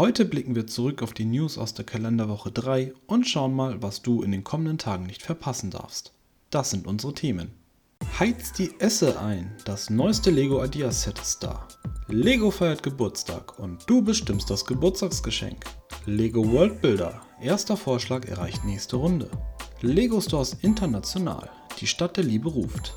Heute blicken wir zurück auf die News aus der Kalenderwoche 3 und schauen mal, was du in den kommenden Tagen nicht verpassen darfst. Das sind unsere Themen. Heiz die Esse ein, das neueste Lego Ideas Set ist da. Lego feiert Geburtstag und du bestimmst das Geburtstagsgeschenk. Lego World Builder, erster Vorschlag erreicht nächste Runde. Lego Stores International, die Stadt der Liebe ruft.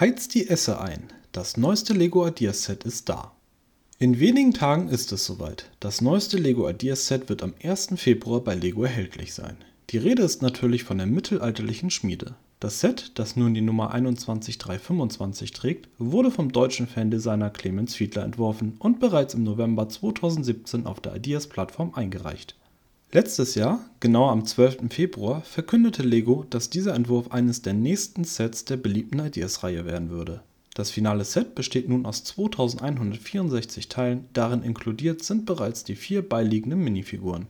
Heiz die Esse ein. Das neueste Lego Ideas Set ist da. In wenigen Tagen ist es soweit. Das neueste Lego Ideas Set wird am 1. Februar bei Lego erhältlich sein. Die Rede ist natürlich von der mittelalterlichen Schmiede. Das Set, das nun die Nummer 21325 trägt, wurde vom deutschen Fandesigner Clemens Fiedler entworfen und bereits im November 2017 auf der Ideas-Plattform eingereicht. Letztes Jahr, genauer am 12. Februar, verkündete Lego, dass dieser Entwurf eines der nächsten Sets der beliebten Ideas-Reihe werden würde. Das finale Set besteht nun aus 2164 Teilen, darin inkludiert sind bereits die vier beiliegenden Minifiguren.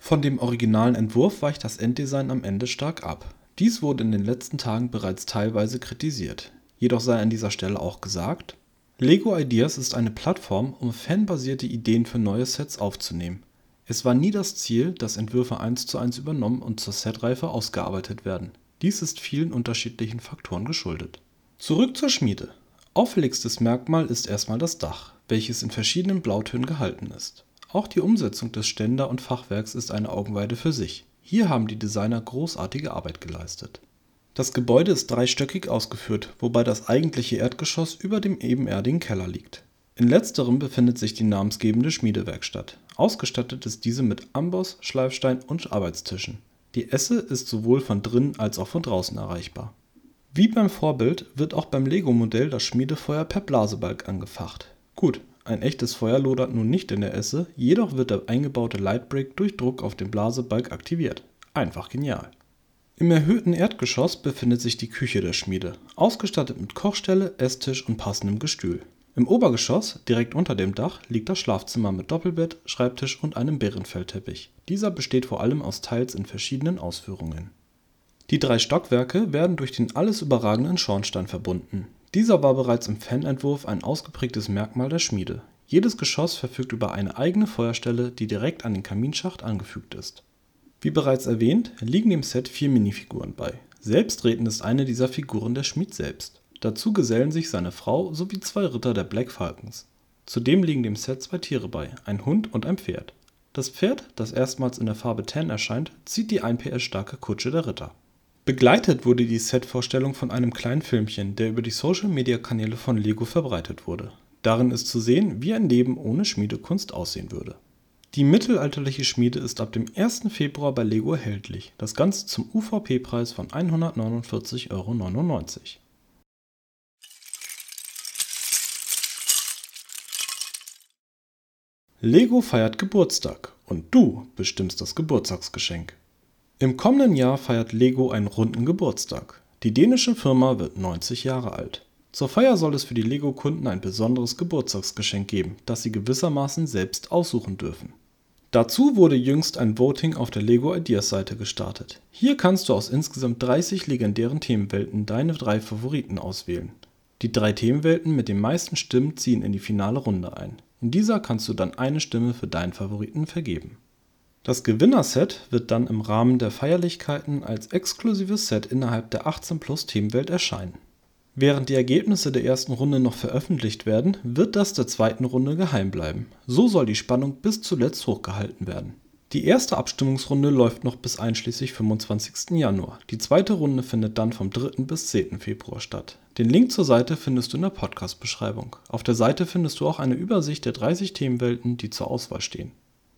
Von dem originalen Entwurf weicht das Enddesign am Ende stark ab. Dies wurde in den letzten Tagen bereits teilweise kritisiert. Jedoch sei an dieser Stelle auch gesagt: Lego Ideas ist eine Plattform, um fanbasierte Ideen für neue Sets aufzunehmen es war nie das Ziel, dass Entwürfe eins zu eins übernommen und zur Setreife ausgearbeitet werden. Dies ist vielen unterschiedlichen Faktoren geschuldet. Zurück zur Schmiede. Auffälligstes Merkmal ist erstmal das Dach, welches in verschiedenen Blautönen gehalten ist. Auch die Umsetzung des Ständer und Fachwerks ist eine Augenweide für sich. Hier haben die Designer großartige Arbeit geleistet. Das Gebäude ist dreistöckig ausgeführt, wobei das eigentliche Erdgeschoss über dem ebenerdigen Keller liegt. In letzterem befindet sich die namensgebende Schmiedewerkstatt. Ausgestattet ist diese mit Amboss, Schleifstein und Arbeitstischen. Die Esse ist sowohl von drinnen als auch von draußen erreichbar. Wie beim Vorbild wird auch beim Lego-Modell das Schmiedefeuer per Blasebalg angefacht. Gut, ein echtes Feuer lodert nun nicht in der Esse, jedoch wird der eingebaute Lightbrick durch Druck auf den Blasebalg aktiviert. Einfach genial. Im erhöhten Erdgeschoss befindet sich die Küche der Schmiede, ausgestattet mit Kochstelle, Esstisch und passendem Gestühl. Im Obergeschoss, direkt unter dem Dach, liegt das Schlafzimmer mit Doppelbett, Schreibtisch und einem Bärenfellteppich. Dieser besteht vor allem aus Teils in verschiedenen Ausführungen. Die drei Stockwerke werden durch den alles überragenden Schornstein verbunden. Dieser war bereits im Fanentwurf ein ausgeprägtes Merkmal der Schmiede. Jedes Geschoss verfügt über eine eigene Feuerstelle, die direkt an den Kaminschacht angefügt ist. Wie bereits erwähnt, liegen dem Set vier Minifiguren bei. Selbstredend ist eine dieser Figuren der Schmied selbst Dazu gesellen sich seine Frau sowie zwei Ritter der Black Falcons. Zudem liegen dem Set zwei Tiere bei, ein Hund und ein Pferd. Das Pferd, das erstmals in der Farbe Tan erscheint, zieht die 1 PS starke Kutsche der Ritter. Begleitet wurde die Set-Vorstellung von einem kleinen Filmchen, der über die Social-Media-Kanäle von Lego verbreitet wurde. Darin ist zu sehen, wie ein Leben ohne Schmiedekunst aussehen würde. Die mittelalterliche Schmiede ist ab dem 1. Februar bei Lego erhältlich, das Ganze zum UVP-Preis von 149,99 Euro. Lego feiert Geburtstag und du bestimmst das Geburtstagsgeschenk. Im kommenden Jahr feiert Lego einen runden Geburtstag. Die dänische Firma wird 90 Jahre alt. Zur Feier soll es für die Lego-Kunden ein besonderes Geburtstagsgeschenk geben, das sie gewissermaßen selbst aussuchen dürfen. Dazu wurde jüngst ein Voting auf der Lego Ideas Seite gestartet. Hier kannst du aus insgesamt 30 legendären Themenwelten deine drei Favoriten auswählen. Die drei Themenwelten mit den meisten Stimmen ziehen in die finale Runde ein. In dieser kannst du dann eine Stimme für deinen Favoriten vergeben. Das Gewinnerset wird dann im Rahmen der Feierlichkeiten als exklusives Set innerhalb der 18 Plus Themenwelt erscheinen. Während die Ergebnisse der ersten Runde noch veröffentlicht werden, wird das der zweiten Runde geheim bleiben. So soll die Spannung bis zuletzt hochgehalten werden. Die erste Abstimmungsrunde läuft noch bis einschließlich 25. Januar. Die zweite Runde findet dann vom 3. bis 10. Februar statt. Den Link zur Seite findest du in der Podcast-Beschreibung. Auf der Seite findest du auch eine Übersicht der 30 Themenwelten, die zur Auswahl stehen.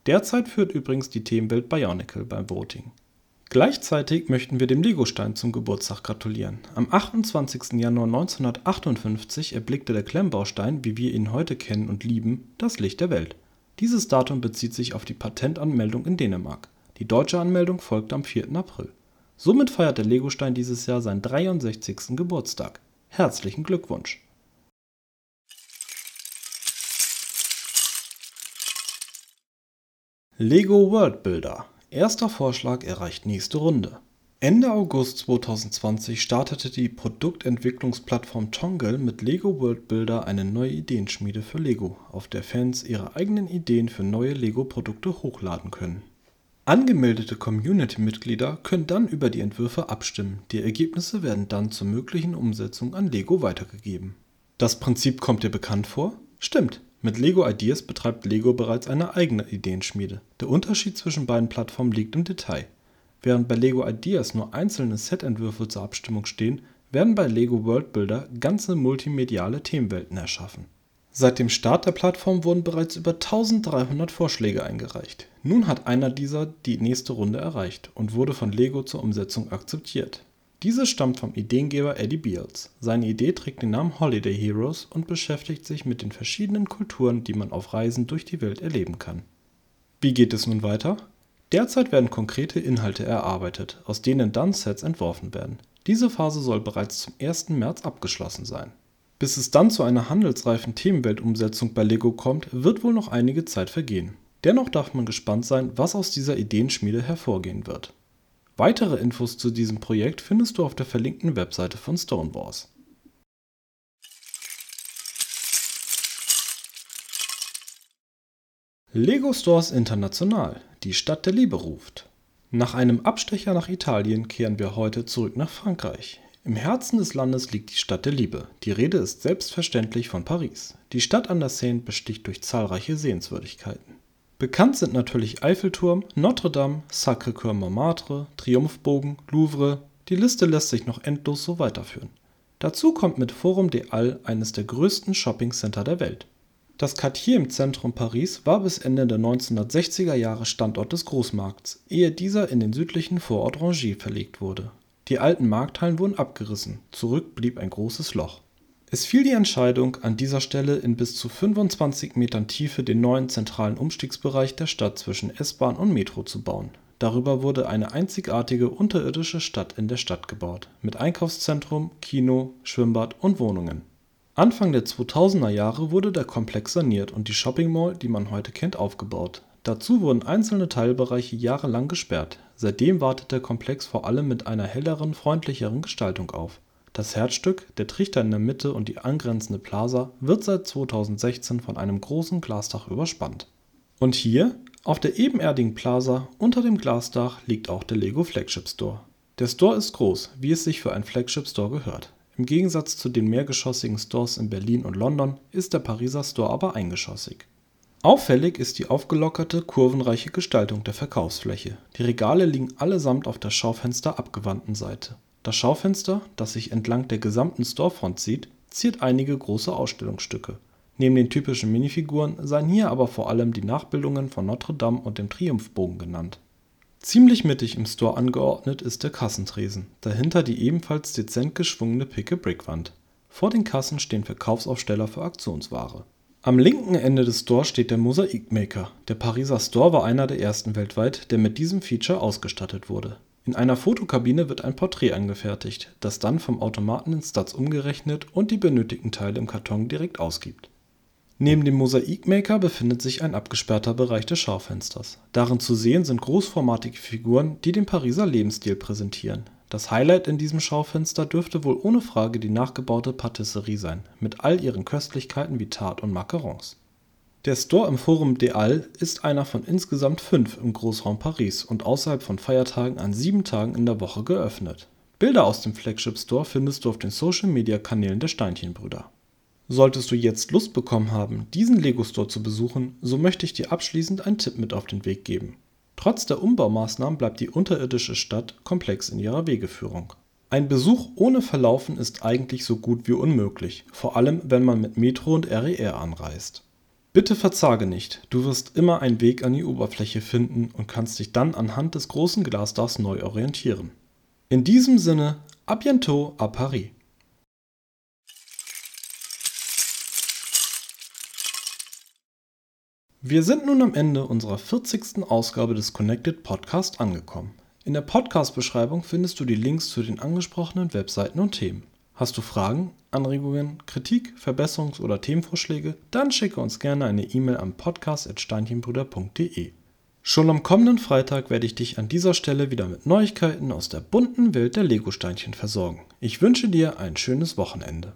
Derzeit führt übrigens die Themenwelt Bionicle beim Voting. Gleichzeitig möchten wir dem Legostein zum Geburtstag gratulieren. Am 28. Januar 1958 erblickte der Klemmbaustein, wie wir ihn heute kennen und lieben, das Licht der Welt. Dieses Datum bezieht sich auf die Patentanmeldung in Dänemark. Die deutsche Anmeldung folgte am 4. April. Somit feiert der Legostein dieses Jahr seinen 63. Geburtstag. Herzlichen Glückwunsch! Lego World Builder Erster Vorschlag erreicht nächste Runde. Ende August 2020 startete die Produktentwicklungsplattform Tongle mit Lego World Builder eine neue Ideenschmiede für Lego, auf der Fans ihre eigenen Ideen für neue Lego-Produkte hochladen können. Angemeldete Community-Mitglieder können dann über die Entwürfe abstimmen, die Ergebnisse werden dann zur möglichen Umsetzung an Lego weitergegeben. Das Prinzip kommt dir bekannt vor? Stimmt, mit Lego Ideas betreibt Lego bereits eine eigene Ideenschmiede. Der Unterschied zwischen beiden Plattformen liegt im Detail. Während bei Lego Ideas nur einzelne Setentwürfe zur Abstimmung stehen, werden bei Lego World Builder ganze multimediale Themenwelten erschaffen. Seit dem Start der Plattform wurden bereits über 1300 Vorschläge eingereicht. Nun hat einer dieser die nächste Runde erreicht und wurde von Lego zur Umsetzung akzeptiert diese stammt vom Ideengeber Eddie Beals. Seine Idee trägt den Namen Holiday Heroes und beschäftigt sich mit den verschiedenen Kulturen, die man auf Reisen durch die Welt erleben kann. Wie geht es nun weiter? Derzeit werden konkrete Inhalte erarbeitet, aus denen dann Sets entworfen werden. Diese Phase soll bereits zum 1. März abgeschlossen sein. Bis es dann zu einer handelsreifen Themenweltumsetzung bei Lego kommt, wird wohl noch einige Zeit vergehen. Dennoch darf man gespannt sein, was aus dieser Ideenschmiede hervorgehen wird Weitere Infos zu diesem Projekt findest du auf der verlinkten Webseite von Stonewars. Lego Stores International – Die Stadt der Liebe ruft. Nach einem Abstecher nach Italien kehren wir heute zurück nach Frankreich. Im Herzen des Landes liegt die Stadt der Liebe. Die Rede ist selbstverständlich von Paris. Die Stadt an der Seine besticht durch zahlreiche Sehenswürdigkeiten Bekannt sind natürlich Eiffelturm, Notre-Dame, Sacré-Cœur Montmartre, Triumphbogen, Louvre, die Liste lässt sich noch endlos so weiterführen. Dazu kommt mit Forum des Halles eines der größten Shoppingcenter der Welt. Das Quartier im Zentrum Paris war bis Ende der 1960er Jahre Standort des Großmarkts, ehe dieser in den südlichen Vorort Rungis verlegt wurde. Die alten Markthallen wurden abgerissen, zurück blieb ein großes Loch es fiel die Entscheidung, an dieser Stelle in bis zu 25 Metern Tiefe den neuen zentralen Umstiegsbereich der Stadt zwischen S-Bahn und Metro zu bauen. Darüber wurde eine einzigartige unterirdische Stadt in der Stadt gebaut, mit Einkaufszentrum, Kino, Schwimmbad und Wohnungen. Anfang der 2000er Jahre wurde der Komplex saniert und die Shopping Mall, die man heute kennt, aufgebaut. Dazu wurden einzelne Teilbereiche jahrelang gesperrt. Seitdem wartet der Komplex vor allem mit einer helleren, freundlicheren Gestaltung auf das Herzstück, der Trichter in der Mitte und die angrenzende Plaza wird seit 2016 von einem großen Glasdach überspannt. Und hier, auf der ebenerdigen Plaza unter dem Glasdach, liegt auch der Lego Flagship Store. Der Store ist groß, wie es sich für einen Flagship Store gehört. Im Gegensatz zu den mehrgeschossigen Stores in Berlin und London ist der Pariser Store aber eingeschossig. Auffällig ist die aufgelockerte, kurvenreiche Gestaltung der Verkaufsfläche. Die Regale liegen allesamt auf der Schaufensterabgewandten Seite das Schaufenster, das sich entlang der gesamten Storefront zieht, ziert einige große Ausstellungsstücke. Neben den typischen Minifiguren seien hier aber vor allem die Nachbildungen von Notre-Dame und dem Triumphbogen genannt. Ziemlich mittig im Store angeordnet ist der Kassentresen, dahinter die ebenfalls dezent geschwungene Pick-a-Brick-Wand. Vor den Kassen stehen Verkaufsaufsteller für Aktionsware. Am linken Ende des Stores steht der Mosaikmaker. Der Pariser Store war einer der ersten weltweit, der mit diesem Feature ausgestattet wurde in einer Fotokabine wird ein Porträt angefertigt, das dann vom Automaten in Stats umgerechnet und die benötigten Teile im Karton direkt ausgibt. Neben dem Mosaikmaker befindet sich ein abgesperrter Bereich des Schaufensters. Darin zu sehen sind großformatige Figuren, die den Pariser Lebensstil präsentieren. Das Highlight in diesem Schaufenster dürfte wohl ohne Frage die nachgebaute Patisserie sein, mit all ihren Köstlichkeiten wie Tart und Macarons der Store im Forum des Halles ist einer von insgesamt fünf im Großraum Paris und außerhalb von Feiertagen an sieben Tagen in der Woche geöffnet. Bilder aus dem Flagship Store findest du auf den Social-Media-Kanälen der Steinchenbrüder. Solltest du jetzt Lust bekommen haben, diesen Lego-Store zu besuchen, so möchte ich dir abschließend einen Tipp mit auf den Weg geben. Trotz der Umbaumaßnahmen bleibt die unterirdische Stadt komplex in ihrer Wegeführung. Ein Besuch ohne Verlaufen ist eigentlich so gut wie unmöglich, vor allem wenn man mit Metro und RER anreist Bitte verzage nicht, du wirst immer einen Weg an die Oberfläche finden und kannst dich dann anhand des großen Glasdachs neu orientieren. In diesem Sinne, à bientôt à Paris. Wir sind nun am Ende unserer 40. Ausgabe des Connected Podcast angekommen. In der Podcast-Beschreibung findest du die Links zu den angesprochenen Webseiten und Themen. Hast du Fragen, Anregungen, Kritik, Verbesserungs- oder Themenvorschläge? Dann schicke uns gerne eine E-Mail an podcast.steinchenbrüder.de. Schon am kommenden Freitag werde ich dich an dieser Stelle wieder mit Neuigkeiten aus der bunten Welt der Lego-Steinchen versorgen. Ich wünsche dir ein schönes Wochenende.